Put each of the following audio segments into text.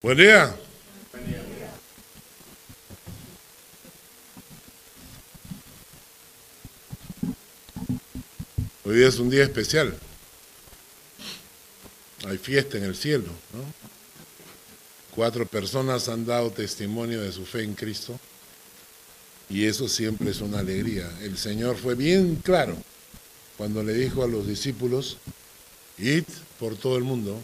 Buen día. Hoy día es un día especial. Hay fiesta en el cielo. ¿no? Cuatro personas han dado testimonio de su fe en Cristo y eso siempre es una alegría. El Señor fue bien claro cuando le dijo a los discípulos, id por todo el mundo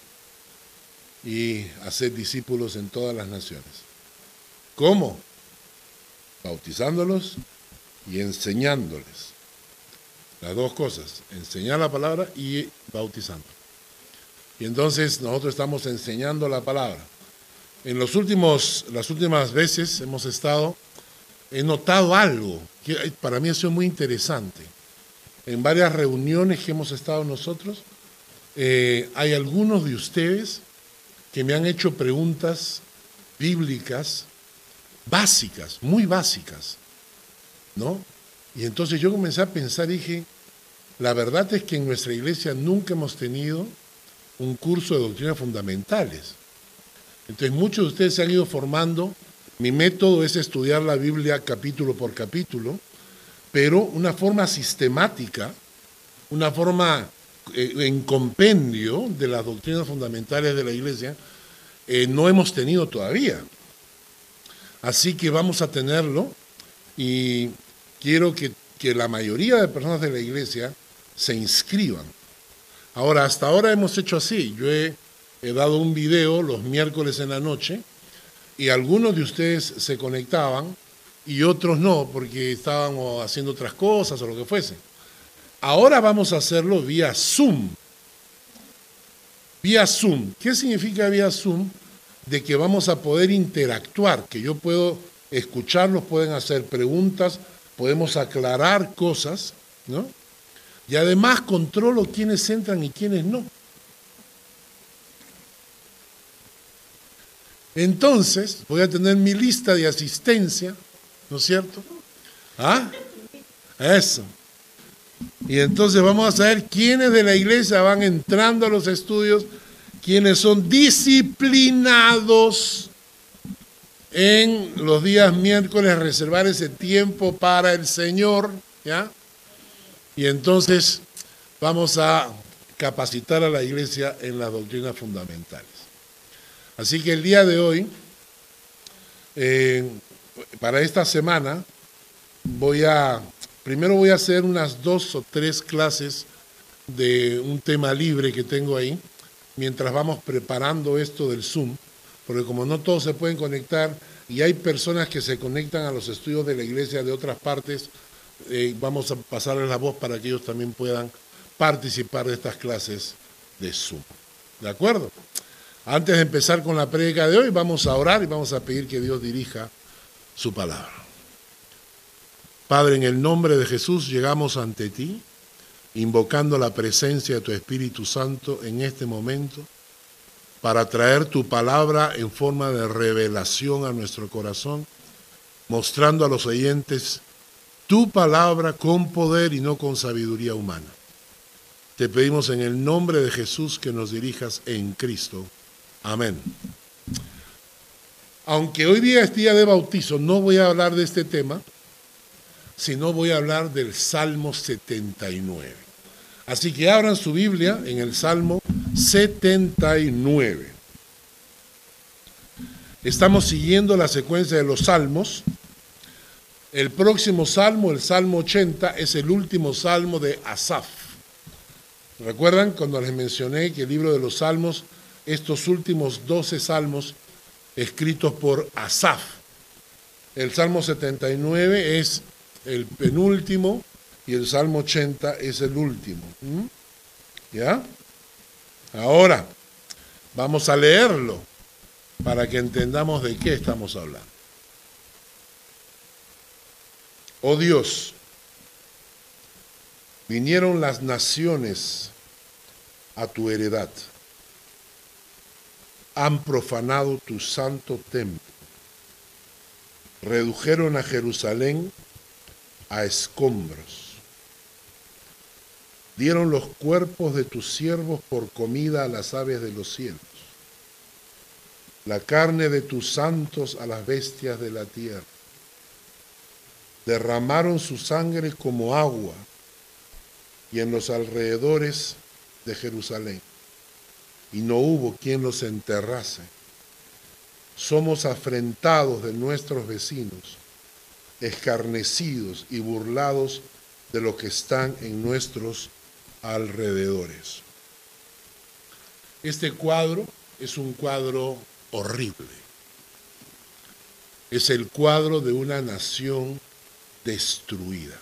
y hacer discípulos en todas las naciones. ¿Cómo? Bautizándolos y enseñándoles. Las dos cosas, enseñar la palabra y bautizando. Y entonces nosotros estamos enseñando la palabra. En los últimos, las últimas veces hemos estado, he notado algo que para mí ha sido muy interesante. En varias reuniones que hemos estado nosotros, eh, hay algunos de ustedes que me han hecho preguntas bíblicas básicas, muy básicas, ¿no? Y entonces yo comencé a pensar, dije, la verdad es que en nuestra iglesia nunca hemos tenido un curso de doctrinas fundamentales. Entonces muchos de ustedes se han ido formando, mi método es estudiar la Biblia capítulo por capítulo, pero una forma sistemática, una forma en compendio de las doctrinas fundamentales de la iglesia, eh, no hemos tenido todavía. Así que vamos a tenerlo y quiero que, la mayoría de personas de la iglesia se inscriban. Ahora, hasta ahora hemos hecho así. Yo he, he dado un video los miércoles en la noche y algunos de ustedes se conectaban y otros no, porque estaban haciendo otras cosas o lo que fuese. Ahora vamos a hacerlo vía Zoom. Vía Zoom. ¿Qué significa vía Zoom? De que vamos a poder interactuar, que yo puedo escucharlos, pueden hacer preguntas, podemos aclarar cosas, ¿no? Y además controlo quiénes entran y quiénes no. Entonces, voy a tener mi lista de asistencia, ¿no es cierto? ¿Ah? Eso. Y entonces vamos a saber quiénes de la iglesia van entrando a los estudios, quiénes son disciplinados en los días miércoles, reservar ese tiempo para el Señor, ¿ya? Y entonces vamos a capacitar a la iglesia en las doctrinas fundamentales. Así que el día de hoy, eh, para esta semana, voy a Primero voy a hacer unas dos o tres clases de un tema libre que tengo ahí, mientras vamos preparando esto del Zoom, porque como no todos se pueden conectar y hay personas que se conectan a los estudios de la iglesia de otras partes, eh, vamos a pasarles la voz para que ellos también puedan participar de estas clases de Zoom. ¿De acuerdo? Antes de empezar con la prédica de hoy, vamos a orar y vamos a pedir que Dios dirija su palabra. Padre, en el nombre de Jesús llegamos ante ti, invocando la presencia de tu Espíritu Santo en este momento, para traer tu palabra en forma de revelación a nuestro corazón, mostrando a los oyentes tu palabra con poder y no con sabiduría humana. Te pedimos en el nombre de Jesús que nos dirijas en Cristo. Amén. Aunque hoy día es día de bautizo, no voy a hablar de este tema, si no voy a hablar del Salmo 79. Así que abran su Biblia en el Salmo 79. Estamos siguiendo la secuencia de los salmos. El próximo salmo, el Salmo 80, es el último salmo de Asaf. ¿Recuerdan cuando les mencioné que el libro de los salmos, estos últimos 12 salmos escritos por Asaf? El Salmo 79 es el penúltimo y el Salmo 80 es el último. ¿Mm? ¿Ya? Ahora, vamos a leerlo para que entendamos de qué estamos hablando. Oh Dios, vinieron las naciones a tu heredad, han profanado tu santo templo, redujeron a Jerusalén a escombros. Dieron los cuerpos de tus siervos por comida a las aves de los cielos. la carne de tus santos a las bestias de la tierra. Derramaron su sangre como agua y en los alrededores de Jerusalén. Y no hubo quien los enterrase. Somos afrentados de nuestros vecinos, escarnecidos y burlados de los que están en nuestros alrededores. Este cuadro es un cuadro horrible. Es el cuadro de una nación destruida.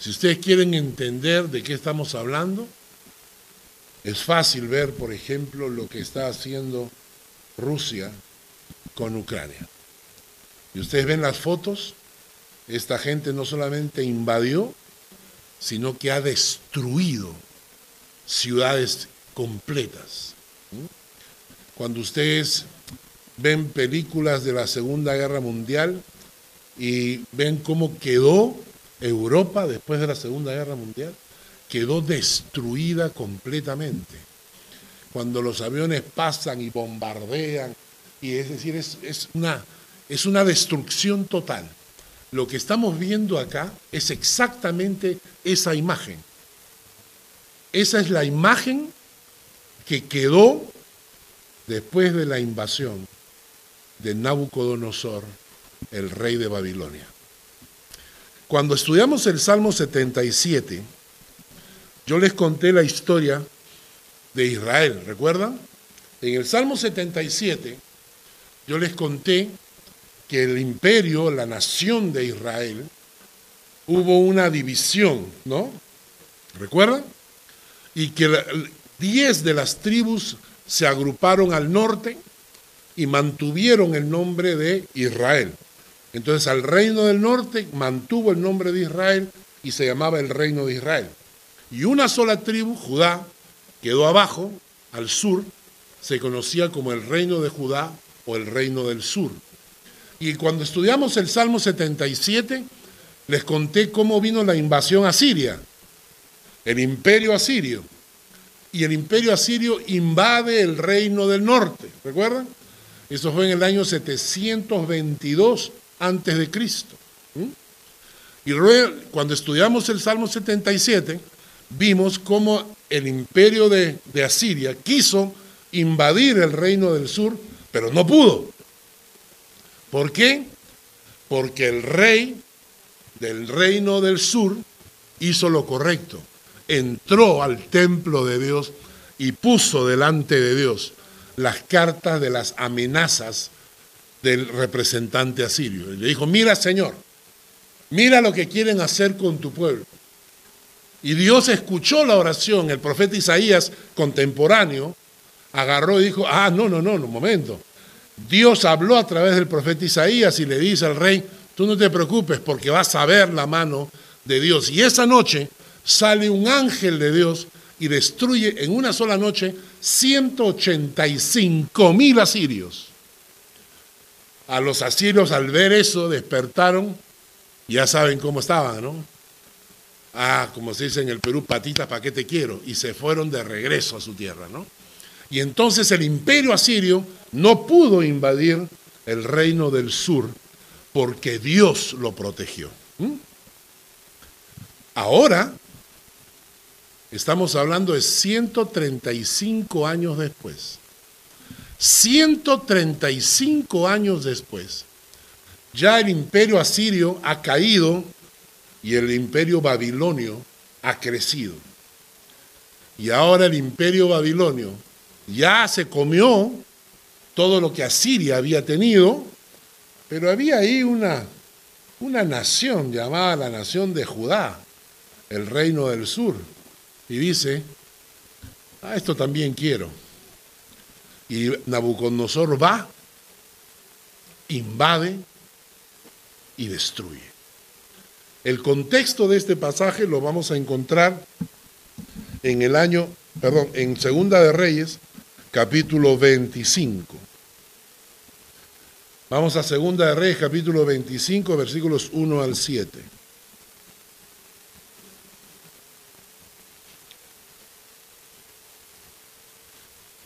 Si ustedes quieren entender de qué estamos hablando, es fácil ver, por ejemplo, lo que está haciendo Rusia con Ucrania. Y ustedes ven las fotos, esta gente no solamente invadió, sino que ha destruido ciudades completas. Cuando ustedes ven películas de la Segunda Guerra Mundial y ven cómo quedó Europa después de la Segunda Guerra Mundial, quedó destruida completamente. Cuando los aviones pasan y bombardean, y es decir, es, es, una, es una destrucción total. Lo que estamos viendo acá es exactamente esa imagen. Esa es la imagen que quedó después de la invasión de Nabucodonosor, el rey de Babilonia. Cuando estudiamos el Salmo 77, yo les conté la historia de Israel, ¿recuerdan? En el Salmo 77, yo les conté que el imperio, la nación de Israel, hubo una división, ¿no? ¿Recuerdan? Y que diez de las tribus se agruparon al norte y mantuvieron el nombre de Israel. Entonces al reino del norte mantuvo el nombre de Israel y se llamaba el reino de Israel. Y una sola tribu, Judá, quedó abajo, al sur, se conocía como el reino de Judá o el reino del sur. Y cuando estudiamos el Salmo 77, les conté cómo vino la invasión asiria, el imperio asirio. Y el imperio asirio invade el reino del norte, ¿recuerdan? Eso fue en el año 722 antes de Cristo. Y luego, cuando estudiamos el Salmo 77, vimos cómo el imperio de, Asiria quiso invadir el reino del sur, pero no pudo. ¿Por qué? Porque el rey del reino del sur hizo lo correcto. Entró al templo de Dios y puso delante de Dios las cartas de las amenazas del representante asirio. Y le dijo, mira Señor, mira lo que quieren hacer con tu pueblo. Y Dios escuchó la oración, el profeta Isaías contemporáneo agarró y dijo, ah, no, no, no, un momento. Dios habló a través del profeta Isaías y le dice al rey, tú no te preocupes porque vas a ver la mano de Dios. Y esa noche sale un ángel de Dios y destruye en una sola noche 185 mil asirios. A los asirios al ver eso despertaron, ya saben cómo estaban, ¿no? Ah, como se dice en el Perú, patitas, ¿para qué te quiero? Y se fueron de regreso a su tierra, ¿no? Y entonces el imperio asirio no pudo invadir el reino del sur porque Dios lo protegió. Ahora estamos hablando de 135 años después. 135 años después, ya el imperio asirio ha caído y el imperio babilonio ha crecido. Y ahora el imperio babilonio ya se comió todo lo que Asiria había tenido, pero había ahí una, una nación llamada la nación de Judá, el reino del sur, y dice, a ah, esto también quiero. Y Nabucodonosor va, invade y destruye. El contexto de este pasaje lo vamos a encontrar en el año, perdón, en Segunda de Reyes, capítulo 25. Vamos a Segunda de Reyes, capítulo 25, versículos 1 al 7.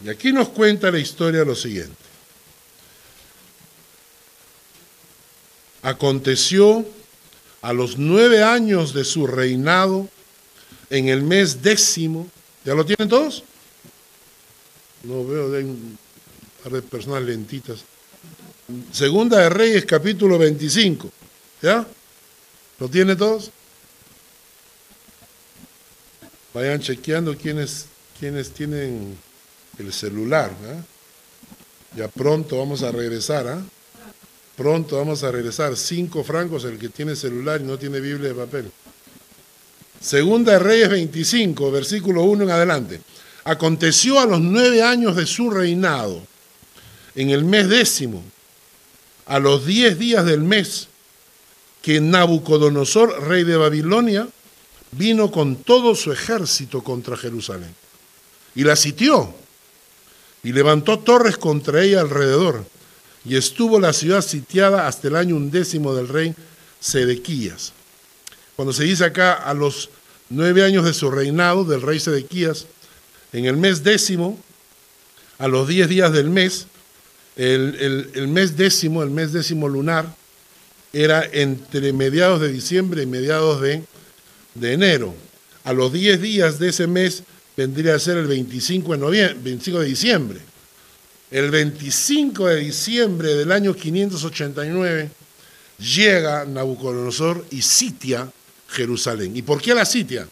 Y aquí nos cuenta la historia lo siguiente. Aconteció a los nueve años de su reinado, en el mes décimo, ¿ya lo tienen todos? No veo, de un par de personas lentitas. Segunda de Reyes, capítulo 25. ¿Ya? ¿Lo tienen todos? Vayan chequeando quiénes, quiénes tienen el celular. Ya pronto vamos a regresar. ¿ah? Pronto vamos a regresar. Cinco francos el que tiene celular y no tiene Biblia de papel. Segunda de Reyes 25, versículo 1 en adelante. Aconteció a los nueve años de su reinado, en el mes décimo, a los diez días del mes, que Nabucodonosor, rey de Babilonia, vino con todo su ejército contra Jerusalén y la sitió y levantó torres contra ella alrededor y estuvo la ciudad sitiada hasta el año undécimo del rey Sedequías. Cuando se dice acá a los nueve años de su reinado del rey Sedequías, en el mes décimo, a los diez días del mes, el, mes décimo, el mes décimo lunar, era entre mediados de diciembre y mediados de, enero. A los diez días de ese mes vendría a ser el 25 de, noviembre, 25 de diciembre. El 25 de diciembre del año 589 llega Nabucodonosor y sitia Jerusalén. ¿Y por qué la sitia?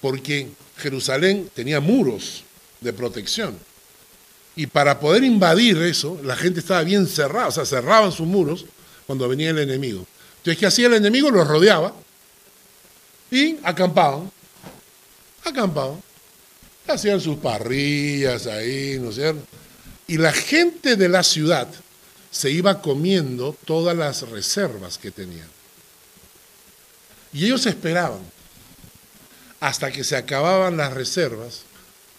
Porque Jerusalén tenía muros de protección. Y para poder invadir eso, la gente estaba bien cerrada, o sea, cerraban sus muros cuando venía el enemigo. Entonces, ¿qué hacía el enemigo? Los rodeaba y acampaban. Acampaban. Hacían sus parrillas ahí, ¿no es cierto? Y la gente de la ciudad se iba comiendo todas las reservas que tenían. Y ellos esperaban hasta que se acababan las reservas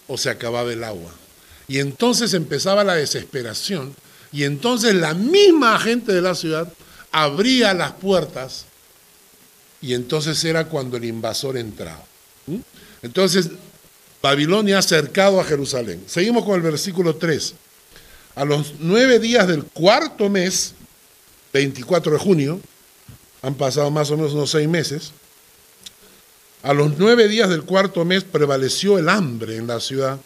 o se acababa el agua. Y entonces empezaba la desesperación y entonces la misma gente de la ciudad abría las puertas y entonces era cuando el invasor entraba. ¿Mm? Entonces Babilonia ha acercado a Jerusalén. Seguimos con el versículo 3. A los nueve días del cuarto mes, 24 de junio, han pasado más o menos unos seis meses, a los nueve días del cuarto mes prevaleció el hambre en la ciudad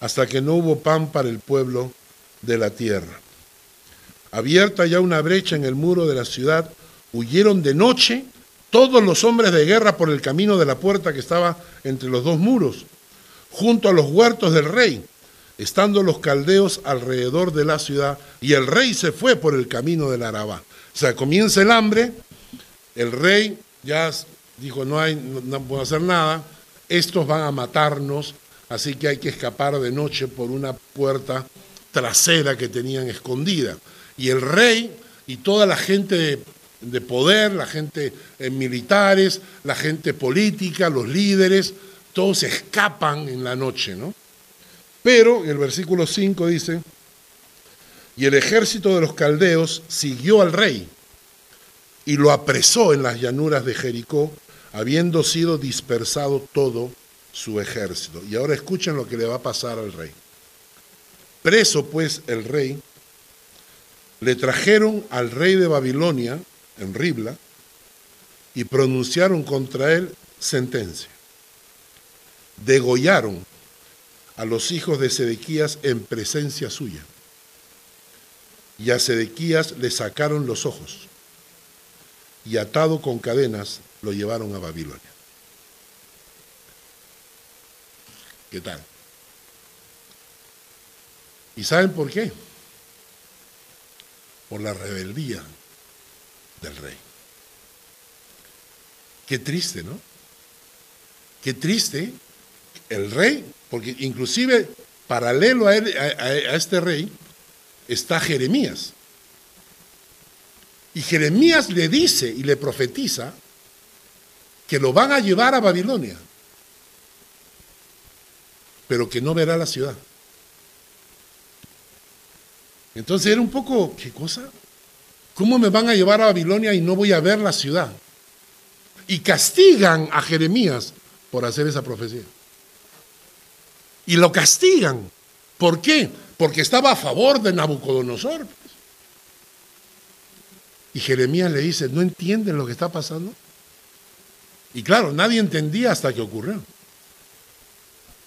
hasta que no hubo pan para el pueblo de la tierra. Abierta ya una brecha en el muro de la ciudad, huyeron de noche todos los hombres de guerra por el camino de la puerta que estaba entre los dos muros, junto a los huertos del rey, estando los caldeos alrededor de la ciudad, y el rey se fue por el camino del Arabá. O sea, comienza el hambre, el rey ya dijo, no, hay, no, puedo hacer nada, estos van a matarnos, así que hay que escapar de noche por una puerta trasera que tenían escondida. Y el rey y toda la gente de, poder, la gente eh, militares, la gente política, los líderes, todos escapan en la noche, ¿no? Pero el versículo 5 dice, y el ejército de los caldeos siguió al rey y lo apresó en las llanuras de Jericó, habiendo sido dispersado todo su ejército. Y ahora escuchen lo que le va a pasar al rey. Preso pues el rey, le trajeron al rey de Babilonia, en Ribla, y pronunciaron contra él sentencia. Degollaron a los hijos de Sedequías en presencia suya. Y a Sedequías le sacaron los ojos y atado con cadenas lo llevaron a Babilonia. ¿Qué tal? ¿Y saben por qué? Por la rebeldía del rey. Qué triste, ¿no? Qué triste el rey, porque inclusive paralelo a, a este rey está Jeremías. Y Jeremías le dice y le profetiza que lo van a llevar a Babilonia, pero que no verá la ciudad. Entonces era un poco, ¿qué cosa? ¿Cómo me van a llevar a Babilonia y no voy a ver la ciudad? Y castigan a Jeremías por hacer esa profecía. Y lo castigan. ¿Por qué? Porque estaba a favor de Nabucodonosor. Y Jeremías le dice, ¿no entienden lo que está pasando? Y claro, nadie entendía hasta que ocurrió.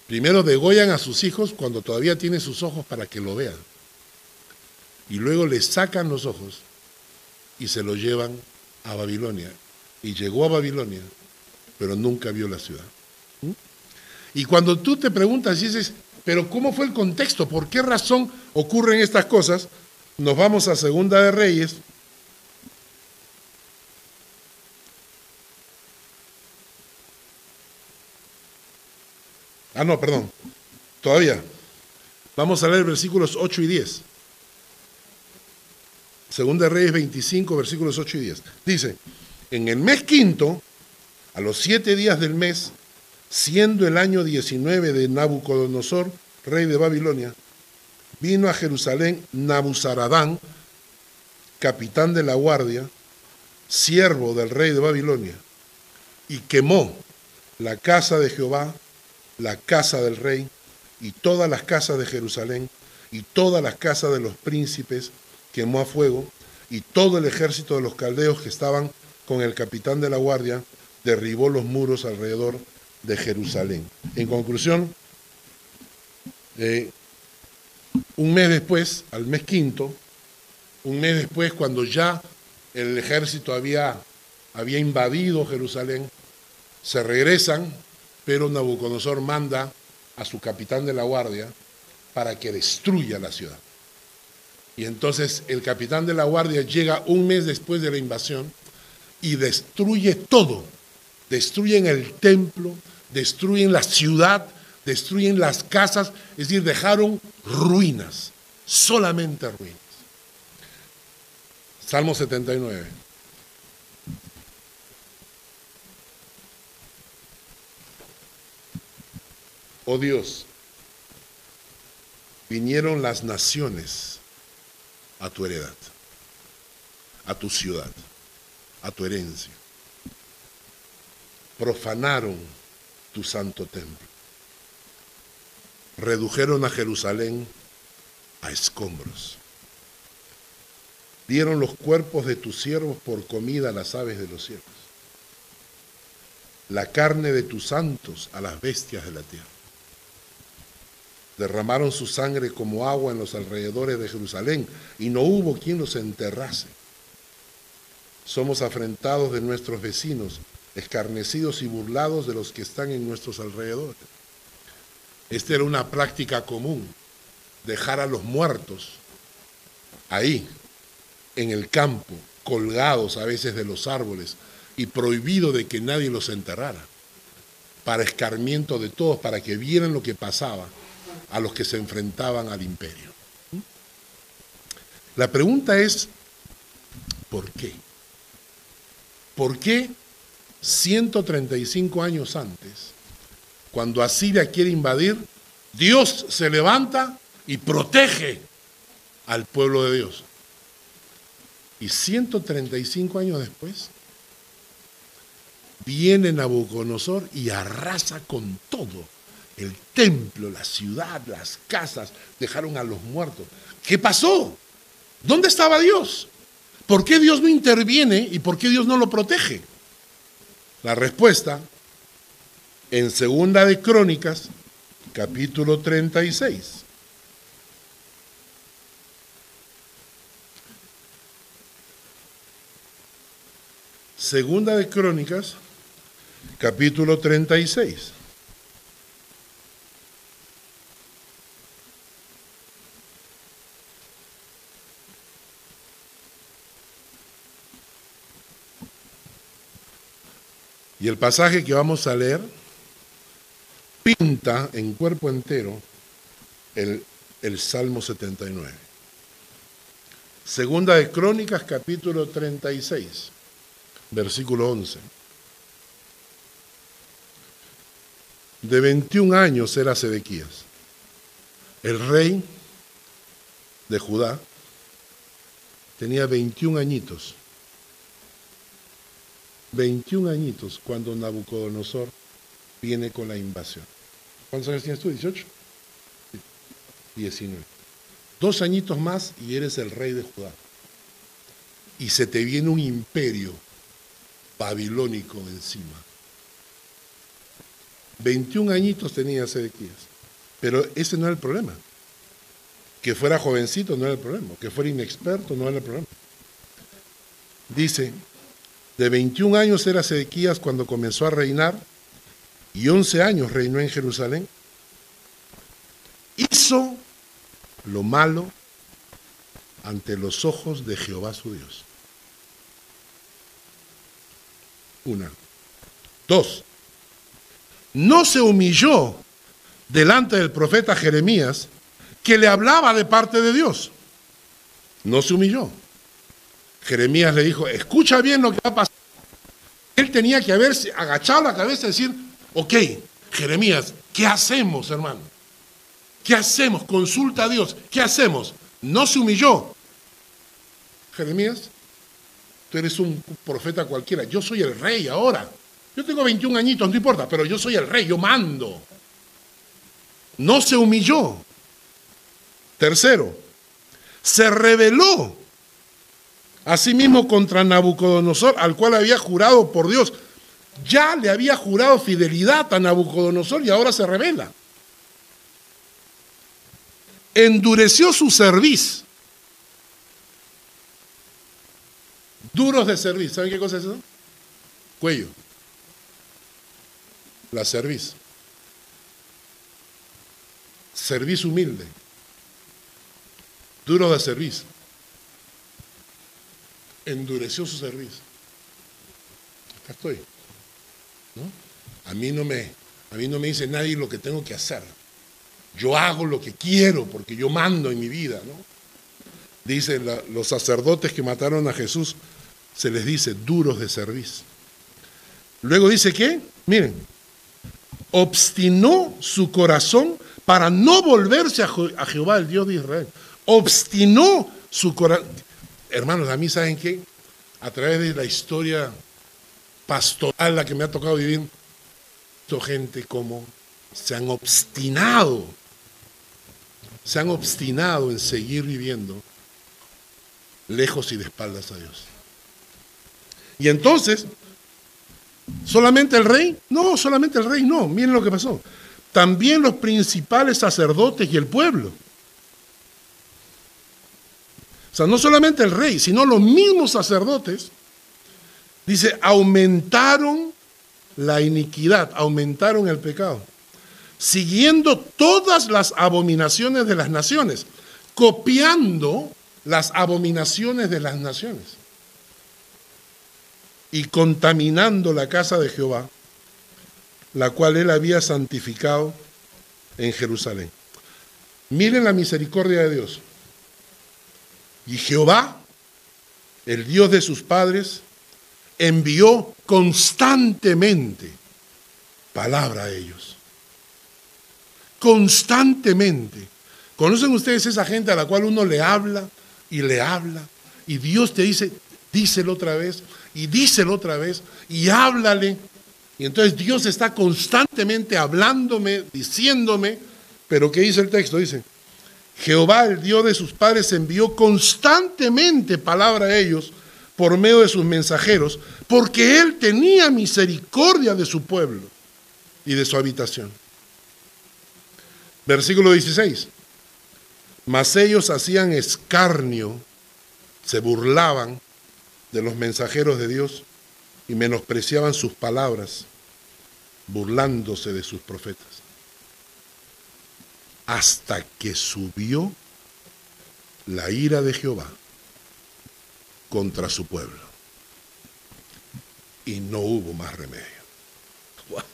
Primero degollan a sus hijos cuando todavía tiene sus ojos para que lo vean. Y luego le sacan los ojos y se lo llevan a Babilonia. Y llegó a Babilonia, pero nunca vio la ciudad. Y cuando tú te preguntas y dices, pero ¿cómo fue el contexto? ¿Por qué razón ocurren estas cosas? Nos vamos a Segunda de Reyes. Ah, no, perdón. Todavía. Vamos a leer versículos 8 y 10. Segunda Reyes 25, versículos 8 y 10. Dice, en el mes quinto, a los siete días del mes, siendo el año 19 de Nabucodonosor, rey de Babilonia, vino a Jerusalén Nabuzaradán, capitán de la guardia, siervo del rey de Babilonia, y quemó la casa de Jehová, la casa del rey, y todas las casas de Jerusalén, y todas las casas de los príncipes, quemó a fuego, y todo el ejército de los caldeos que estaban con el capitán de la guardia, derribó los muros alrededor de Jerusalén. En conclusión, eh, un mes después, al mes quinto, un mes después, cuando ya el ejército había, había invadido Jerusalén, se regresan, pero Nabucodonosor manda a su capitán de la guardia para que destruya la ciudad. Y entonces el capitán de la guardia llega un mes después de la invasión y destruye todo. Destruyen el templo, destruyen la ciudad, destruyen las casas, es decir, dejaron ruinas, solamente ruinas. Salmo 79. Oh Dios, vinieron las naciones a tu heredad, a tu ciudad, a tu herencia. Profanaron tu santo templo. Redujeron a Jerusalén a escombros. Dieron los cuerpos de tus siervos por comida a las aves de los cielos. La carne de tus santos a las bestias de la tierra. Derramaron su sangre como agua en los alrededores de Jerusalén y no hubo quien los enterrase. Somos afrentados de nuestros vecinos escarnecidos y burlados de los que están en nuestros alrededores. Esta era una práctica común, dejar a los muertos ahí, en el campo, colgados a veces de los árboles y prohibido de que nadie los enterrara, para escarmiento de todos, para que vieran lo que pasaba a los que se enfrentaban al imperio. La pregunta es, ¿por qué? ¿Por qué 135 años antes, cuando Asiria quiere invadir, Dios se levanta y protege al pueblo de Dios. Y 135 años después, viene Nabucodonosor y arrasa con todo. El templo, la ciudad, las casas, dejaron a los muertos. ¿Qué pasó? ¿Dónde estaba Dios? ¿Por qué Dios no interviene y por qué Dios no lo protege? La respuesta en Segunda de Crónicas, capítulo 36. Segunda de Crónicas, capítulo 36. Y el pasaje que vamos a leer pinta en cuerpo entero el, Salmo 79. Segunda de Crónicas, capítulo 36, versículo 11. De 21 años era Sedequías, el rey de Judá, tenía 21 añitos 21 añitos cuando Nabucodonosor viene con la invasión. ¿Cuántos años tienes tú? ¿18? 19. Dos añitos más y eres el rey de Judá. Y se te viene un imperio babilónico encima. 21 añitos tenía Sedequías. Pero ese no era el problema. Que fuera jovencito no era el problema. Que fuera inexperto no era el problema. Dice, de 21 años era Sedequías cuando comenzó a reinar y 11 años reinó en Jerusalén. Hizo lo malo ante los ojos de Jehová su Dios. Una. Dos. No se humilló delante del profeta Jeremías que le hablaba de parte de Dios. No se humilló. Jeremías le dijo, escucha bien lo que va a pasar. Él tenía que haberse agachado la cabeza y decir, ok, Jeremías, ¿qué hacemos, hermano? ¿Qué hacemos? Consulta a Dios. ¿Qué hacemos? No se humilló. Jeremías, tú eres un profeta cualquiera. Yo soy el rey ahora. Yo tengo 21 añitos, no importa, pero yo soy el rey, yo mando. No se humilló. Tercero, se rebeló Asimismo contra Nabucodonosor, al cual había jurado por Dios. Ya le había jurado fidelidad a Nabucodonosor y ahora se revela. Endureció su cerviz. Duros de cerviz. ¿Saben qué cosa es eso? Cuello. La cerviz. Cerviz humilde. Duro de cerviz endureció su servicio. Acá estoy. A, mí no me, a mí no me dice nadie lo que tengo que hacer. Yo hago lo que quiero porque yo mando en mi vida. ¿no? Dicen los sacerdotes que mataron a Jesús, se les dice duros de servicio. Luego dice que, miren, obstinó su corazón para no volverse a, Jehová, el Dios de Israel. Obstinó su corazón. Hermanos, a mí saben que a través de la historia pastoral la que me ha tocado vivir, gente como se han obstinado, se han obstinado en seguir viviendo lejos y de espaldas a Dios. Y entonces, ¿solamente el rey? No, solamente el rey no. Miren lo que pasó. También los principales sacerdotes y el pueblo sea, no solamente el rey, sino los mismos sacerdotes, dice, aumentaron la iniquidad, aumentaron el pecado, siguiendo todas las abominaciones de las naciones, copiando las abominaciones de las naciones y contaminando la casa de Jehová, la cual él había santificado en Jerusalén. Miren la misericordia de Dios. Y Jehová, el Dios de sus padres, envió constantemente palabra a ellos. Constantemente. ¿Conocen ustedes esa gente a la cual uno le habla y le habla? Y Dios te dice, díselo otra vez, y díselo otra vez, y háblale. Y entonces Dios está constantemente hablándome, diciéndome, pero ¿qué dice el texto? Dice, Jehová, el Dios de sus padres, envió constantemente palabra a ellos por medio de sus mensajeros, porque Él tenía misericordia de su pueblo y de su habitación. Versículo 16. Mas ellos hacían escarnio, se burlaban de los mensajeros de Dios y menospreciaban sus palabras, burlándose de sus profetas hasta que subió la ira de Jehová contra su pueblo. Y no hubo más remedio.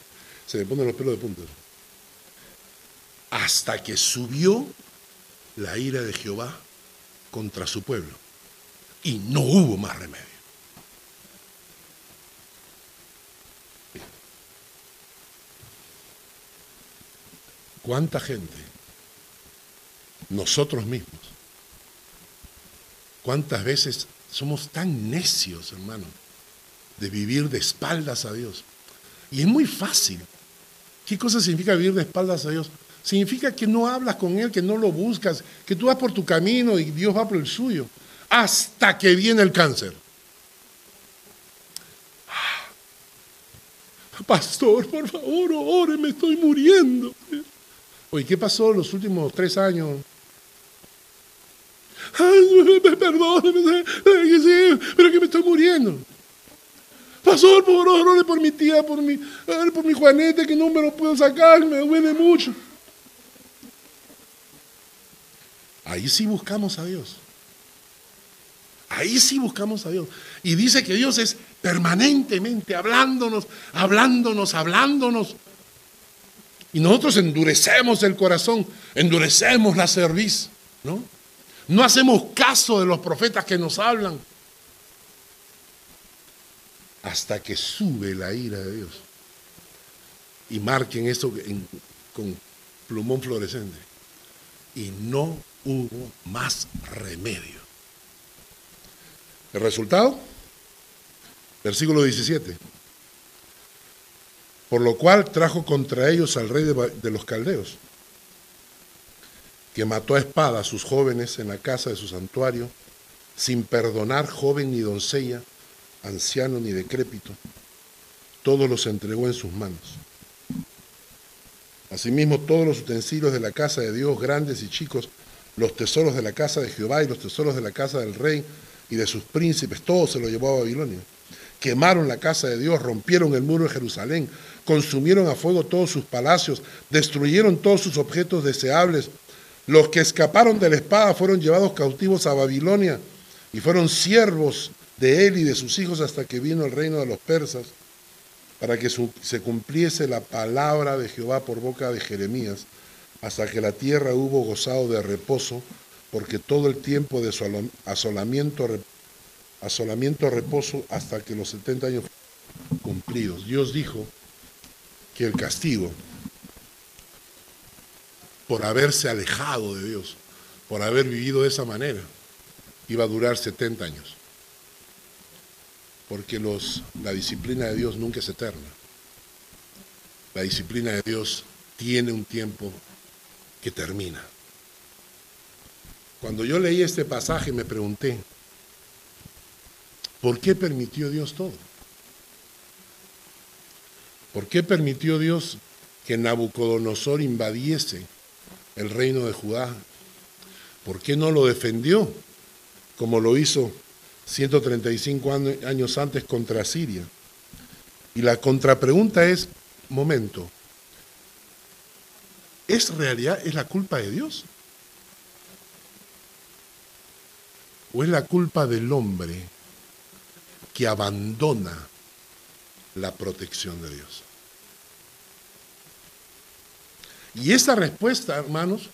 Se me ponen los pelos de punta. Hasta que subió la ira de Jehová contra su pueblo. Y no hubo más remedio. ¿Cuánta gente nosotros mismos. ¿Cuántas veces somos tan necios, hermano, de vivir de espaldas a Dios? Y es muy fácil. ¿Qué cosa significa vivir de espaldas a Dios? significa que no hablas con Él, que no lo buscas, que tú vas por tu camino y Dios va por el suyo, hasta que viene el cáncer. Ah. Pastor, por favor, ore, me estoy muriendo. Oye, ¿qué pasó los últimos tres años? Ay, perdóneme, pero que me estoy muriendo. Pastor, por favor, ore por mi tía, por mi, por mi Juanete, que no me lo puedo sacar, me duele mucho. Ahí sí buscamos a Dios. Ahí sí buscamos a Dios. Y dice que Dios es permanentemente hablándonos, hablándonos, hablándonos. Y nosotros endurecemos el corazón, endurecemos la cerviz, ¿no? No hacemos caso de los profetas que nos hablan. Hasta que sube la ira de Dios. Y marquen esto con plumón fluorescente. Y no hubo más remedio. ¿El resultado? Versículo 17. Por lo cual trajo contra ellos al rey de, los caldeos, que mató a espada a sus jóvenes en la casa de su santuario, sin perdonar joven ni doncella, anciano ni decrépito. Todos los entregó en sus manos. Asimismo, todos los utensilios de la casa de Dios, grandes y chicos, los tesoros de la casa de Jehová y los tesoros de la casa del rey y de sus príncipes, todo se lo llevó a Babilonia. Quemaron la casa de Dios, rompieron el muro de Jerusalén, consumieron a fuego todos sus palacios, destruyeron todos sus objetos deseables. Los que escaparon de la espada fueron llevados cautivos a Babilonia y fueron siervos de él y de sus hijos hasta que vino el reino de los persas, para que se cumpliese la palabra de Jehová por boca de Jeremías hasta que la tierra hubo gozado de reposo, porque todo el tiempo de su asolamiento, asolamiento reposo hasta que los 70 años cumplidos. Dios dijo que el castigo por haberse alejado de Dios, por haber vivido de esa manera, iba a durar 70 años. Porque los, la disciplina de Dios nunca es eterna. La disciplina de Dios tiene un tiempo que termina. Cuando yo leí este pasaje me pregunté, ¿por qué permitió Dios todo? ¿Por qué permitió Dios que Nabucodonosor invadiese el reino de Judá? ¿Por qué no lo defendió como lo hizo 135 años antes contra Siria? Y la contrapregunta es, momento, ¿Es realidad? ¿Es la culpa de Dios? ¿O es la culpa del hombre que abandona la protección de Dios? Y esta respuesta, hermanos,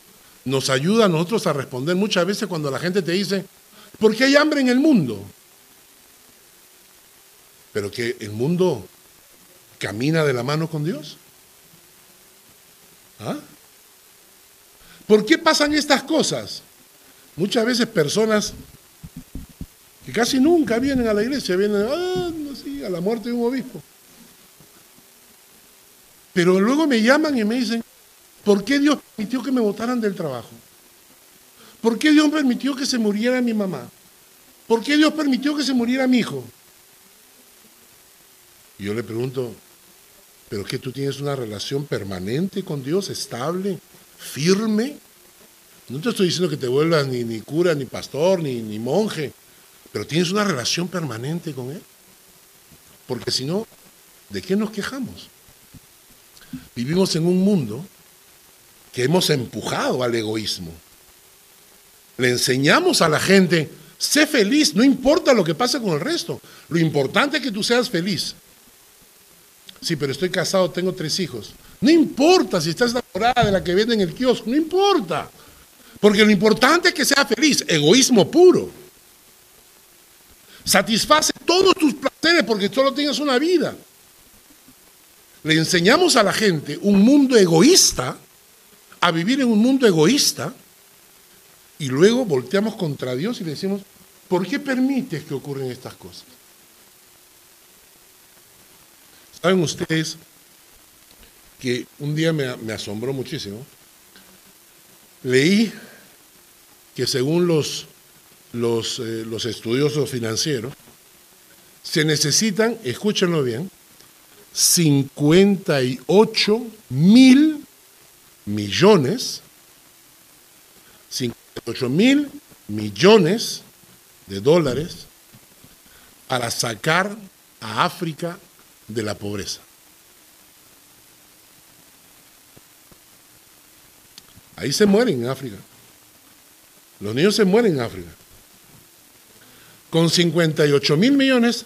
nos ayuda a nosotros a responder muchas veces cuando la gente te dice, ¿por qué hay hambre en el mundo? Pero que el mundo camina de la mano con Dios. ¿Ah? ¿Por qué pasan estas cosas? Muchas veces personas que casi nunca vienen a la iglesia, vienen ah, a la muerte de un obispo. Pero luego me llaman y me dicen, ¿por qué Dios permitió que me votaran del trabajo? ¿Por qué Dios permitió que se muriera mi mamá? ¿Por qué Dios permitió que se muriera mi hijo? Y yo le pregunto, ¿pero que tú tienes una relación permanente con Dios, estable? firme. No te estoy diciendo que te vuelvas ni, ni cura, ni pastor, ni, ni monje, pero tienes una relación permanente con Él. Porque si no, ¿de qué nos quejamos? Vivimos en un mundo que hemos empujado al egoísmo. Le enseñamos a la gente, sé feliz, no importa lo que pase con el resto. Lo importante es que tú seas feliz. Sí, pero estoy casado, tengo tres hijos. No importa si estás enamorada de la que vende en el kiosco, no importa. Porque lo importante es que sea feliz, egoísmo puro. Satisface todos tus placeres porque solo tienes una vida. Le enseñamos a la gente un mundo egoísta, a vivir en un mundo egoísta, y luego volteamos contra Dios y le decimos, ¿por qué permites que ocurran estas cosas? ¿Saben ustedes que un día me, asombró muchísimo. leí que según los, los, eh, los estudiosos financieros, se necesitan, escúchenlo bien, 58 mil millones, 58 mil millones de dólares para sacar a África de la pobreza. Ahí se mueren en África. Los niños se mueren en África. Con 58 mil millones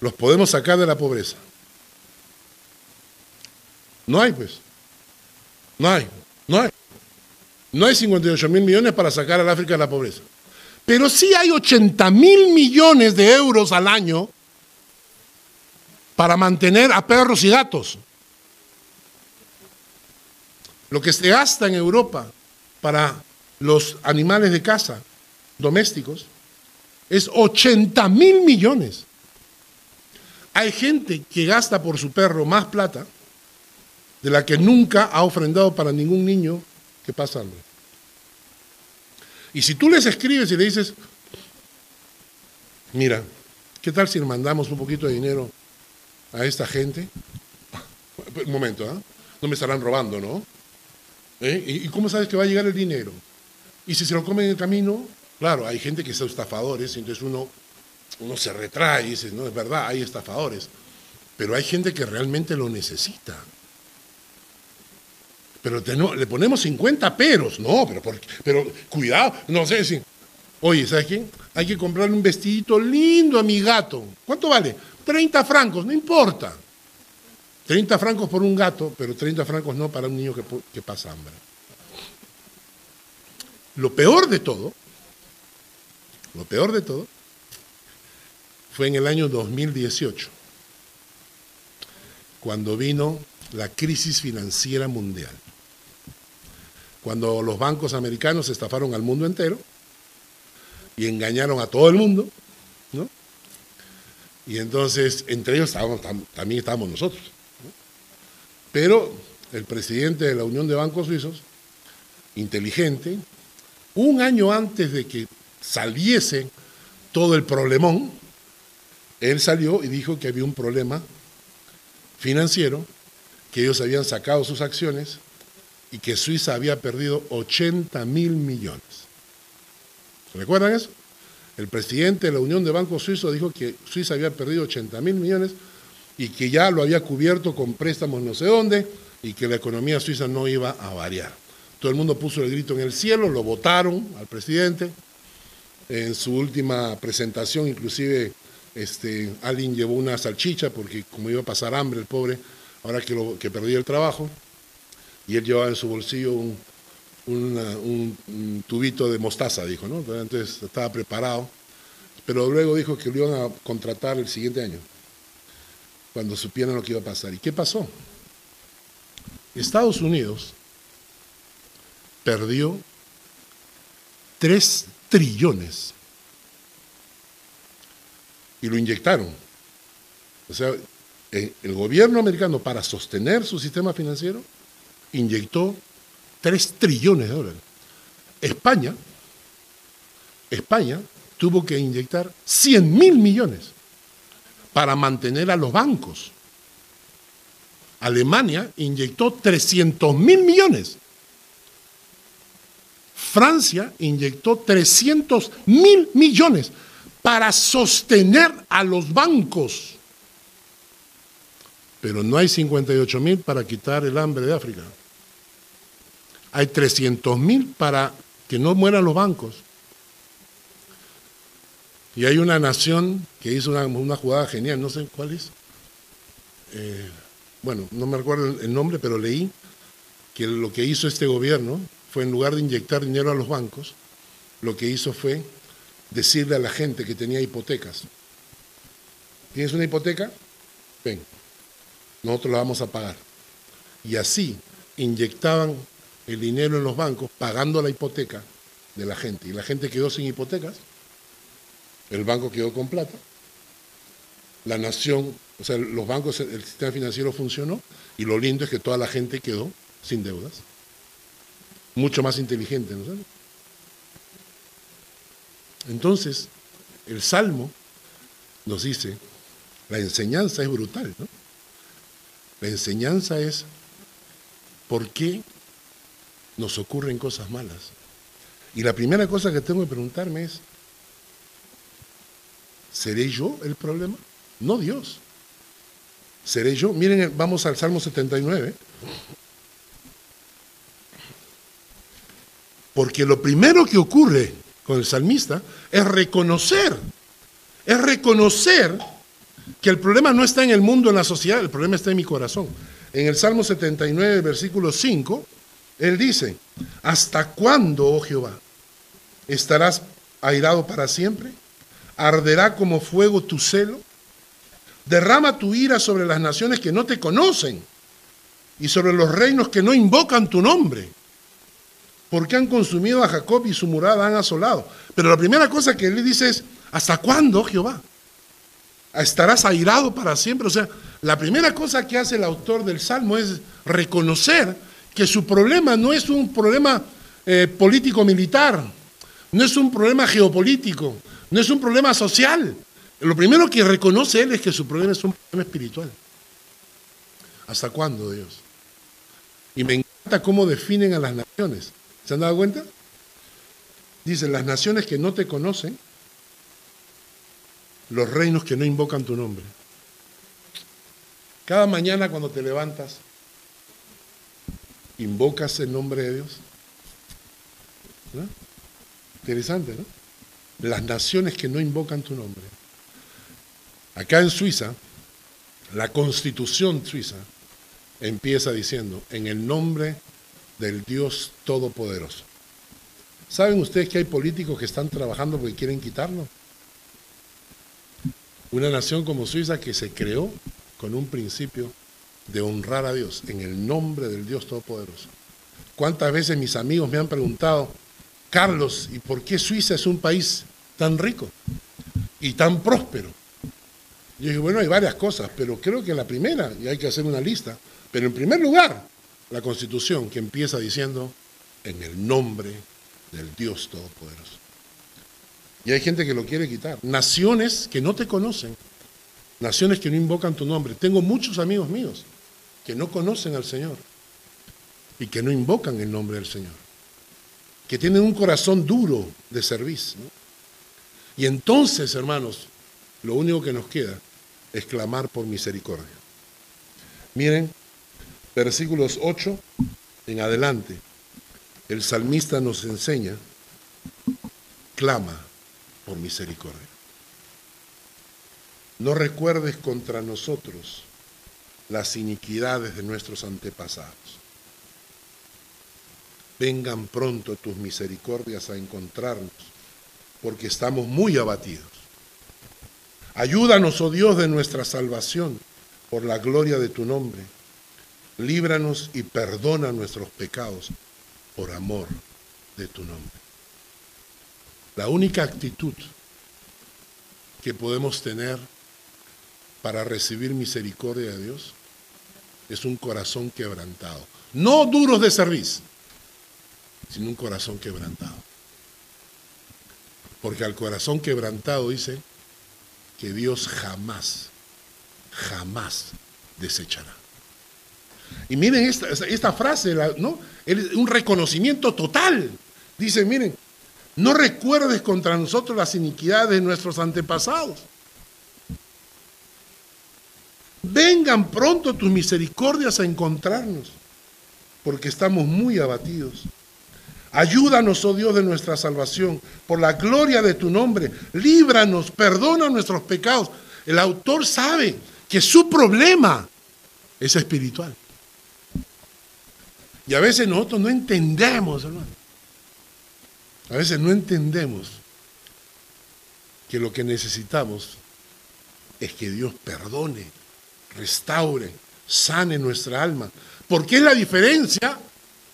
los podemos sacar de la pobreza. No hay, pues. No hay, no hay. No hay 58 mil millones para sacar al África de la pobreza. Pero sí hay 80 mil millones de euros al año para mantener a perros y gatos. Lo que se gasta en Europa para los animales de casa domésticos es 80 mil millones. Hay gente que gasta por su perro más plata de la que nunca ha ofrendado para ningún niño que pasa hambre. Y si tú les escribes y le dices, mira, ¿qué tal si mandamos un poquito de dinero a esta gente? Un momento, ¿ah? No me estarán robando, ¿no? ¿Eh? ¿Y cómo sabes que va a llegar el dinero? Y si se lo comen en el camino, claro, hay gente que son estafadores, entonces uno, uno se retrae y dice, no, es verdad, hay estafadores. Pero hay gente que realmente lo necesita pero le ponemos 50 peros. No, pero, pero cuidado, no sé si... Oye, ¿sabes qué? Hay que comprarle un vestidito lindo a mi gato. ¿Cuánto vale? 30 francos, no importa. 30 francos por un gato, pero 30 francos no para un niño que, que pasa hambre. Lo peor de todo, lo peor de todo, fue en el año 2018, cuando vino la crisis financiera mundial cuando los bancos americanos estafaron al mundo entero y engañaron a todo el mundo, ¿no? Y entonces, entre ellos también estábamos nosotros. Pero el presidente de la Unión de Bancos Suizos, inteligente, un año antes de que saliese todo el problemón, él salió y dijo que había un problema financiero, que ellos habían sacado sus acciones y que Suiza había perdido 80 mil millones. ¿Recuerdan eso? El presidente de la Unión de Bancos Suizos dijo que Suiza había perdido 80 mil millones y que ya lo había cubierto con préstamos no sé dónde y que la economía suiza no iba a variar. Todo el mundo puso el grito en el cielo, lo votaron al presidente. En su última presentación, inclusive, este, alguien llevó una salchicha porque como iba a pasar hambre el pobre, ahora que, lo, que perdía el trabajo y él llevaba en su bolsillo un, tubito de mostaza, dijo, ¿no? Entonces estaba preparado, pero luego dijo que lo iban a contratar el siguiente año, cuando supieran lo que iba a pasar. ¿Y qué pasó? Estados Unidos perdió 3 trillones y lo inyectaron. O sea, eh, el gobierno americano para sostener su sistema financiero inyectó 3 trillones de dólares. España, España tuvo que inyectar 100 mil millones para mantener a los bancos. Alemania inyectó 300 mil millones. Francia inyectó 300 mil millones para sostener a los bancos. Pero no hay 58 mil para quitar el hambre de África hay 300 mil para que no mueran los bancos. Y hay una nación que hizo una, jugada genial, no sé cuál es. Eh, bueno, no me recuerdo el nombre, pero leí que lo que hizo este gobierno fue, en lugar de inyectar dinero a los bancos, lo que hizo fue decirle a la gente que tenía hipotecas, ¿tienes una hipoteca? Ven, nosotros la vamos a pagar. Y así inyectaban el dinero en los bancos pagando la hipoteca de la gente. Y la gente quedó sin hipotecas, el banco quedó con plata, la nación, o sea, los bancos, el sistema financiero funcionó y lo lindo es que toda la gente quedó sin deudas. mucho más inteligente. ¿no Entonces, el Salmo nos dice, la enseñanza es brutal, ¿no? La enseñanza es por qué nos ocurren cosas malas. Y la primera cosa que tengo que preguntarme es, ¿seré yo el problema? No Dios. ¿Seré yo? Miren, vamos al Salmo 79. Porque lo primero que ocurre con el salmista es reconocer, es reconocer que el problema no está en el mundo, en la sociedad, el problema está en mi corazón. En el Salmo 79, versículo 5, él dice, ¿hasta cuándo, oh Jehová, estarás airado para siempre? ¿Arderá como fuego tu celo? Derrama tu ira sobre las naciones que no te conocen y sobre los reinos que no invocan tu nombre, porque han consumido a Jacob y su murada han asolado. Pero la primera cosa que él dice es, ¿hasta cuándo, oh Jehová? ¿Estarás airado para siempre? O sea, la primera cosa que hace el autor del Salmo es reconocer que su problema no es un problema eh, político-militar, no es un problema geopolítico, no es un problema social. Lo primero que reconoce él es que su problema es un problema espiritual. ¿Hasta cuándo, Dios? Y me encanta cómo definen a las naciones. ¿Se han dado cuenta? Dicen, las naciones que no te conocen, los reinos que no invocan tu nombre. Cada mañana cuando te levantas, invocas el nombre de Dios. Interesante, ¿no? Las naciones que no invocan tu nombre. Acá en Suiza, la constitución suiza empieza diciendo, en el nombre del Dios Todopoderoso. ¿Saben ustedes que hay políticos que están trabajando porque quieren quitarlo? Una nación como Suiza que se creó con un principio de honrar a Dios en el nombre del Dios Todopoderoso. ¿Cuántas veces mis amigos me han preguntado, Carlos, ¿y por qué Suiza es un país tan rico y tan próspero? Yo dije, bueno, hay varias cosas, pero creo que la primera, y hay que hacer una lista, pero en primer lugar, la constitución que empieza diciendo, en el nombre del Dios Todopoderoso. Y hay gente que lo quiere quitar. Naciones que no te conocen, naciones que no invocan tu nombre. Tengo muchos amigos míos que no conocen al Señor y que no invocan el nombre del Señor, que tienen un corazón duro de servicio. Y entonces, hermanos, lo único que nos queda es clamar por misericordia. Miren, versículos 8 en adelante, el salmista nos enseña, clama por misericordia. No recuerdes contra nosotros las iniquidades de nuestros antepasados. Vengan pronto tus misericordias a encontrarnos, porque estamos muy abatidos. Ayúdanos, oh Dios, de nuestra salvación, por la gloria de tu nombre. Líbranos y perdona nuestros pecados, por amor de tu nombre. La única actitud que podemos tener para recibir misericordia de Dios es un corazón quebrantado. No duros de servicio, sino un corazón quebrantado. Porque al corazón quebrantado dice que Dios jamás, jamás desechará. Y miren esta, esta frase, ¿no? Un reconocimiento total. Dice, miren, no recuerdes contra nosotros las iniquidades de nuestros antepasados. Vengan pronto tus misericordias a encontrarnos, porque estamos muy abatidos. Ayúdanos, oh Dios de nuestra salvación, por la gloria de tu nombre. Líbranos, perdona nuestros pecados. El autor sabe que su problema es espiritual. Y a veces nosotros no entendemos, hermano. A veces no entendemos que lo que necesitamos es que Dios perdone, restaure, sane nuestra alma. Porque es la diferencia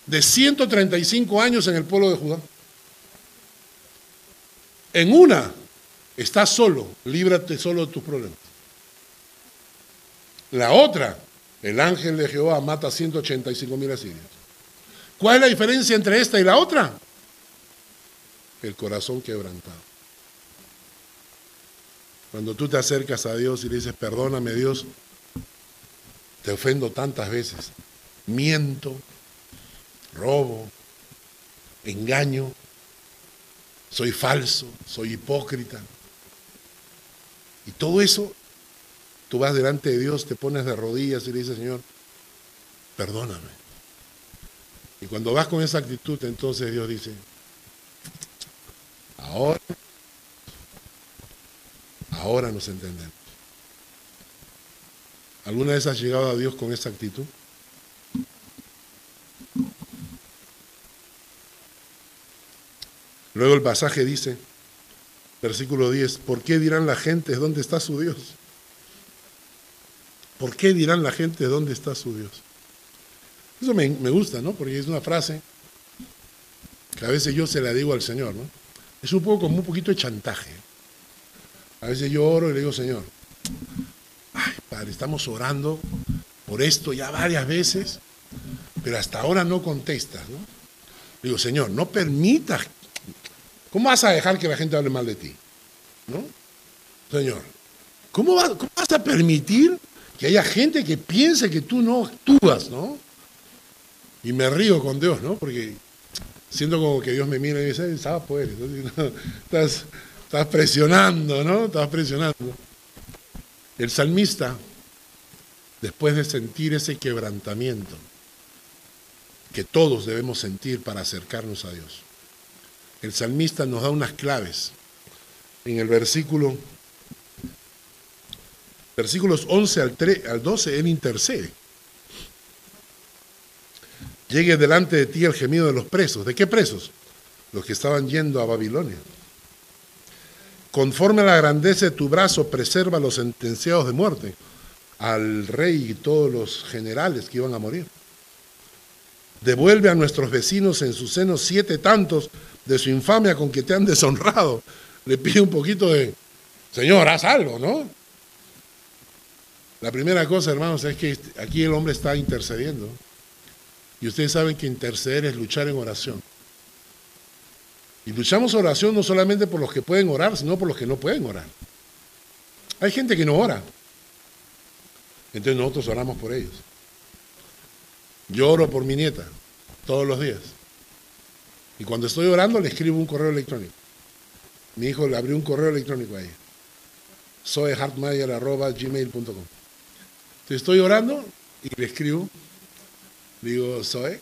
de 135 años en el pueblo de Judá. En una, estás solo, líbrate solo de tus problemas. La otra, el ángel de Jehová mata 185 mil asirios. ¿Cuál es la diferencia entre esta y la otra? El corazón quebrantado. Cuando tú te acercas a Dios y le dices, perdóname Dios, te ofendo tantas veces, miento, robo, engaño, soy falso, soy hipócrita. Y todo eso, tú vas delante de Dios, te pones de rodillas y le dices, Señor, perdóname. Y cuando vas con esa actitud, entonces Dios dice, ahora, ahora nos entendemos. ¿Alguna vez has llegado a Dios con esa actitud? Luego el pasaje dice, versículo 10, ¿por qué dirán la gente dónde está su Dios? ¿Por qué dirán la gente dónde está su Dios? Eso me, gusta, ¿no? Porque es una frase que a veces yo se la digo al Señor, ¿no? Es un poco como un poquito de chantaje. A veces yo oro y le digo, Señor, Estamos orando por esto ya varias veces, pero hasta ahora no contestas, ¿no? Digo, Señor, no permitas ¿Cómo vas a dejar que la gente hable mal de ti? Señor, ¿cómo, vas a permitir que haya gente que piense que tú no actúas, ¿no? Y me río con Dios, ¿no? Porque siento como que Dios me mira y dice, estás, estás presionando, ¿no? Estás presionando. El salmista, después de sentir ese quebrantamiento que todos debemos sentir para acercarnos a Dios, el salmista nos da unas claves. En el versículo, versículos 11 al, 3, al 12, él intercede. Llegue delante de ti el gemido de los presos. ¿De qué presos? Los que estaban yendo a Babilonia. Conforme a la grandeza de tu brazo, preserva los sentenciados de muerte, al rey y todos los generales que iban a morir. Devuelve a nuestros vecinos en su seno siete tantos de su infamia con que te han deshonrado. Le pide un poquito de, Señor, haz algo, ¿no? La primera cosa, hermanos, es que aquí el hombre está intercediendo. Y ustedes saben que interceder es luchar en oración. Y luchamos oración no solamente por los que pueden orar, sino por los que no pueden orar. Hay gente que no ora. Entonces nosotros oramos por ellos. Yo oro por mi nieta todos los días. Y cuando estoy orando le escribo un correo electrónico. Mi hijo le abrió un correo electrónico a ella. gmail.com Entonces estoy orando y le escribo. Digo, Zoe,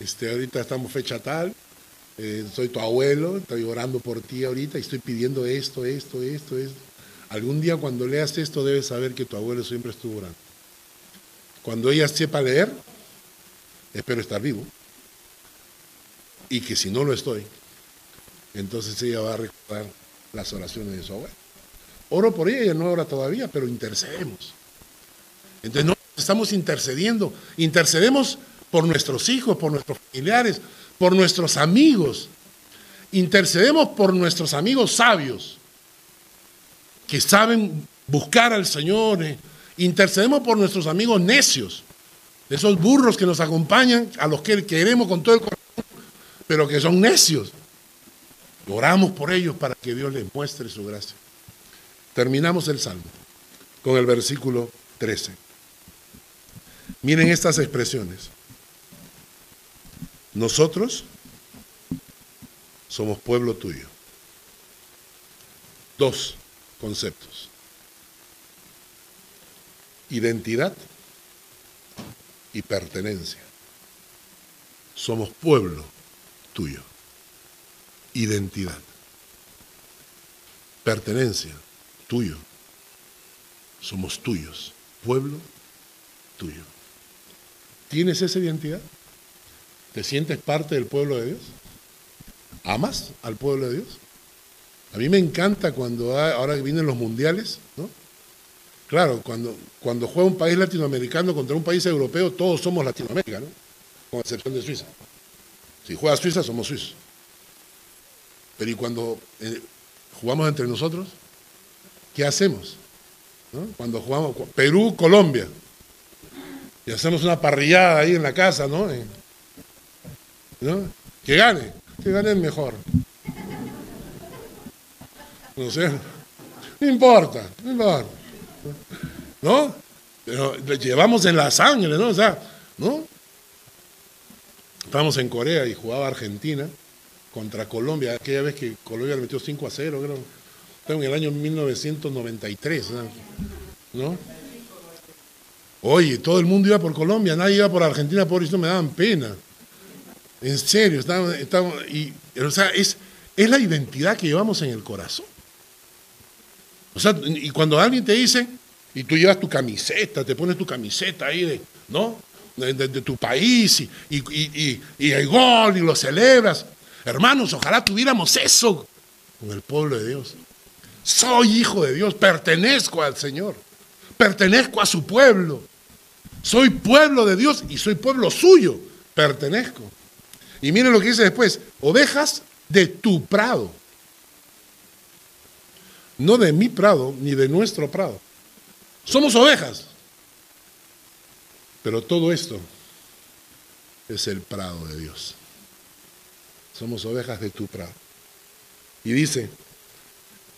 este, ahorita estamos fecha tal, eh, soy tu abuelo, estoy orando por ti ahorita y estoy pidiendo esto, esto, esto, esto. Algún día cuando leas esto debes saber que tu abuelo siempre estuvo orando. Cuando ella sepa leer, espero estar vivo y que si no lo estoy, entonces ella va a recordar las oraciones de su abuela. Oro por ella, ella no ora todavía, pero intercedemos. Entonces no estamos intercediendo, intercedemos por nuestros hijos, por nuestros familiares, por nuestros amigos. Intercedemos por nuestros amigos sabios que saben buscar al Señor. Eh. Intercedemos por nuestros amigos necios, esos burros que nos acompañan, a los que queremos con todo el corazón pero que son necios. Oramos por ellos para que Dios les muestre su gracia. Terminamos el salmo con el versículo 13. Miren estas expresiones. Nosotros somos pueblo tuyo. Dos conceptos. Identidad y pertenencia. Somos pueblo tuyo. Identidad. Pertenencia, tuyo. Somos tuyos. Pueblo, tuyo. ¿Tienes esa identidad? ¿Te sientes parte del pueblo de Dios? ¿Amas al pueblo de Dios? A mí me encanta cuando ahora vienen los mundiales, ¿no? Claro, cuando, cuando juega un país latinoamericano contra un país europeo, todos somos Latinoamérica, ¿no? Con excepción de Suiza. Si juega Suiza, somos suizos. Pero ¿y cuando eh, jugamos entre nosotros? ¿Qué hacemos? Cuando jugamos Perú, Colombia. Y hacemos una parrillada ahí en la casa, ¿no? ¿no? Que gane, que gane el mejor. No sé, no importa, no importa. ¿No? Pero llevamos en la sangre, ¿no? O sea, ¿no? Estábamos en Corea y jugaba Argentina contra Colombia, aquella vez que Colombia le metió 5 a 0, creo. Estamos en el año 1993, ¿no? Oye, todo el mundo iba por Colombia, nadie iba por Argentina, por eso me daban pena. En serio, estamos, y, o sea, es, es la identidad que llevamos en el corazón. O sea, y cuando alguien te dice, y tú llevas tu camiseta, te pones tu camiseta ahí de, ¿no? De, tu país y, y, y, el gol y lo celebras. Hermanos, ojalá tuviéramos eso con el pueblo de Dios. Soy hijo de Dios, pertenezco al Señor, pertenezco a su pueblo. Soy pueblo de Dios y soy pueblo suyo, pertenezco. Y miren lo que dice después, ovejas de tu prado. No de mi prado ni de nuestro prado. Somos ovejas. Pero todo esto es el prado de Dios. Somos ovejas de tu prado. Y dice,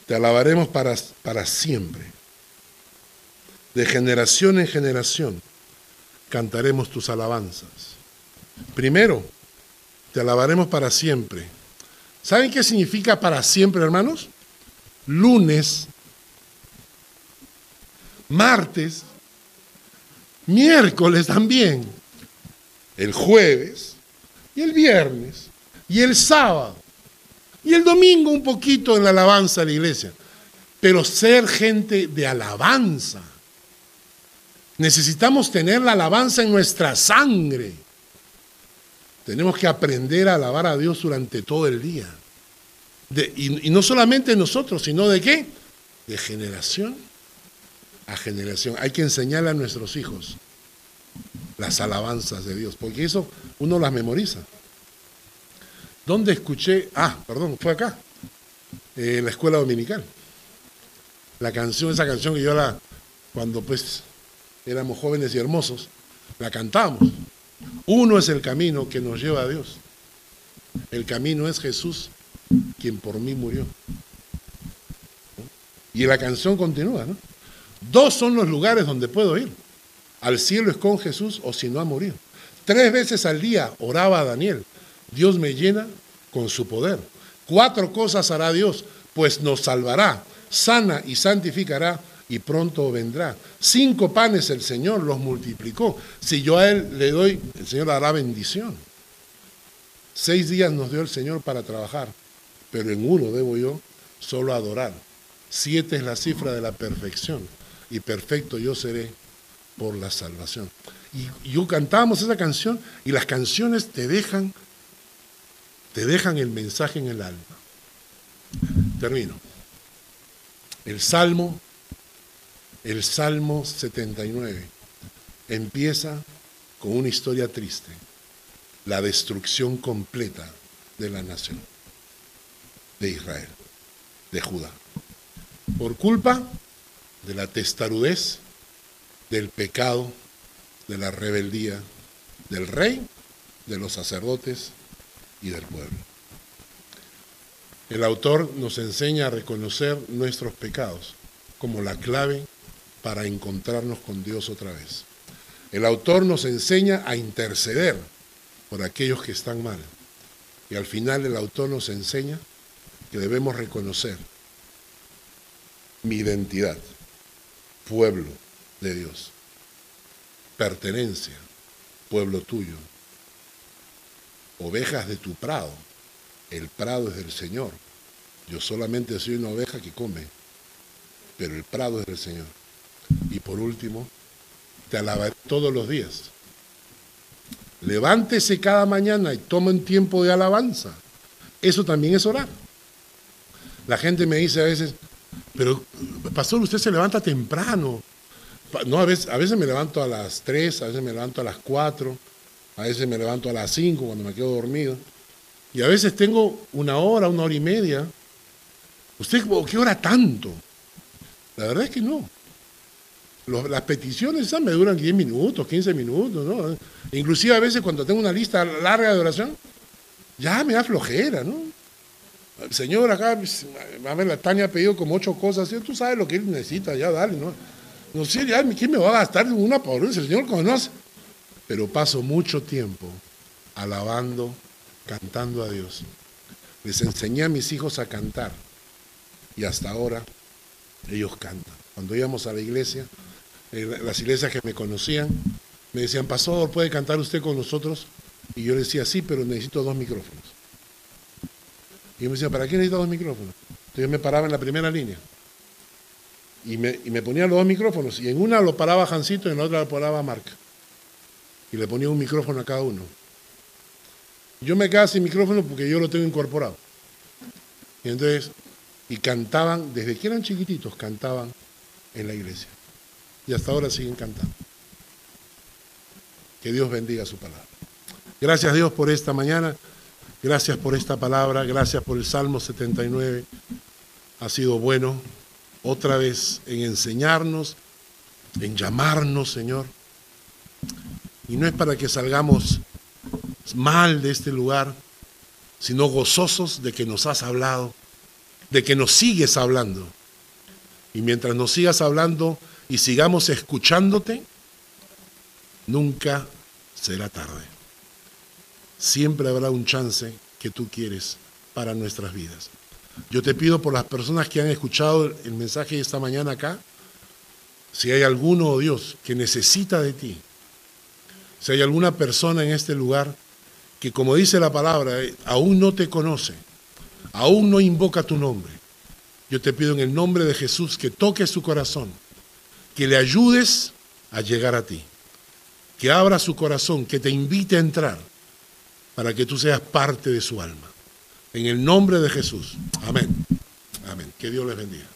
te alabaremos para, para siempre. De generación en generación cantaremos tus alabanzas. Primero, te alabaremos para siempre. ¿Saben qué significa para siempre, hermanos? Lunes, martes, miércoles también, el jueves y el viernes y el sábado y el domingo un poquito en la alabanza de la iglesia. Pero ser gente de alabanza. Necesitamos tener la alabanza en nuestra sangre. Tenemos que aprender a alabar a Dios durante todo el día. Y, no solamente nosotros, sino de qué? De generación a generación. Hay que enseñarle a nuestros hijos las alabanzas de Dios, porque eso uno las memoriza. ¿Dónde escuché? Ah, perdón, fue acá, en la escuela dominical. La canción, esa canción que yo la, cuando pues éramos jóvenes y hermosos, la cantábamos. Uno es el camino que nos lleva a Dios. El camino es Jesús, quien por mí murió. Y la canción continúa, ¿no? Dos son los lugares donde puedo ir. Al cielo es con Jesús o si no ha morido. Tres veces al día oraba a Daniel. Dios me llena con su poder. Cuatro cosas hará Dios, pues nos salvará, sana y santificará y pronto vendrá. Cinco panes el Señor los multiplicó. Si yo a Él le doy, el Señor dará bendición. Seis días nos dio el Señor para trabajar, pero en uno debo yo solo adorar. Siete es la cifra de la perfección y perfecto yo seré por la salvación. Y, yo cantábamos esa canción y las canciones te dejan, te dejan el mensaje en el alma. Termino. El Salmo, el Salmo 79, empieza con una historia triste, la destrucción completa de la nación, de Israel, de Judá. Por culpa de la testarudez, del pecado, de la rebeldía del rey, de los sacerdotes y del pueblo. El autor nos enseña a reconocer nuestros pecados como la clave para encontrarnos con Dios otra vez. El autor nos enseña a interceder por aquellos que están mal. Y al final el autor nos enseña que debemos reconocer mi identidad pueblo de Dios. Pertenencia, pueblo tuyo. Ovejas de tu prado. El prado es del Señor. Yo solamente soy una oveja que come, pero el prado es del Señor. Y por último, te alabaré todos los días. Levántese cada mañana y toma un tiempo de alabanza. Eso también es orar. La gente me dice a veces, pero, pastor, usted se levanta temprano. No, a veces, a veces me levanto a las 3, a veces me levanto a las 4, a veces me levanto a las 5 cuando me quedo dormido. Y a veces tengo una hora, una hora y media. ¿Usted qué hora tanto? La verdad es que no. las peticiones esas me duran 10 minutos, 15 minutos, ¿no? Inclusive a veces cuando tengo una lista larga de oración, ya me da flojera, ¿no? Señor, acá, a la Tania ha pedido como ocho cosas, tú sabes lo que él necesita, ya dale, ¿no? No sé, ya, ¿quién me va a gastar una por El Señor conoce. Pero paso mucho tiempo alabando, cantando a Dios. Les enseñé a mis hijos a cantar y hasta ahora ellos cantan. Cuando íbamos a la iglesia, las iglesias que me conocían, me decían, Pastor, ¿puede cantar usted con nosotros? Y yo decía, sí, pero necesito dos micrófonos. Y me decía, ¿para qué necesito dos micrófonos? Entonces yo me paraba en la primera línea. Y me, y me ponía los dos micrófonos. Y en una lo paraba Jancito y en la otra lo paraba Marca. Y le ponía un micrófono a cada uno. Yo me quedaba sin micrófono porque yo lo tengo incorporado. Y entonces, y cantaban, desde que eran chiquititos, cantaban en la iglesia. Y hasta ahora siguen cantando. Que Dios bendiga su palabra. Gracias Dios por esta mañana. Gracias por esta palabra. Gracias por el Salmo 79. Ha sido bueno otra vez en enseñarnos, en llamarnos, Señor. Y no es para que salgamos mal de este lugar, sino gozosos de que nos has hablado, de que nos sigues hablando. Y mientras nos sigas hablando y sigamos escuchándote, nunca será tarde. Siempre habrá un chance que tú quieres para nuestras vidas. Yo te pido por las personas que han escuchado el mensaje esta mañana acá, si hay alguno, oh Dios, que necesita de ti, si hay alguna persona en este lugar que, como dice la palabra, eh, aún no te conoce, aún no invoca tu nombre, yo te pido en el nombre de Jesús que toques su corazón, que le ayudes a llegar a ti, que abra su corazón, que te invite a entrar para que tú seas parte de su alma. En el nombre de Jesús. Amén. Amén. Que Dios les bendiga.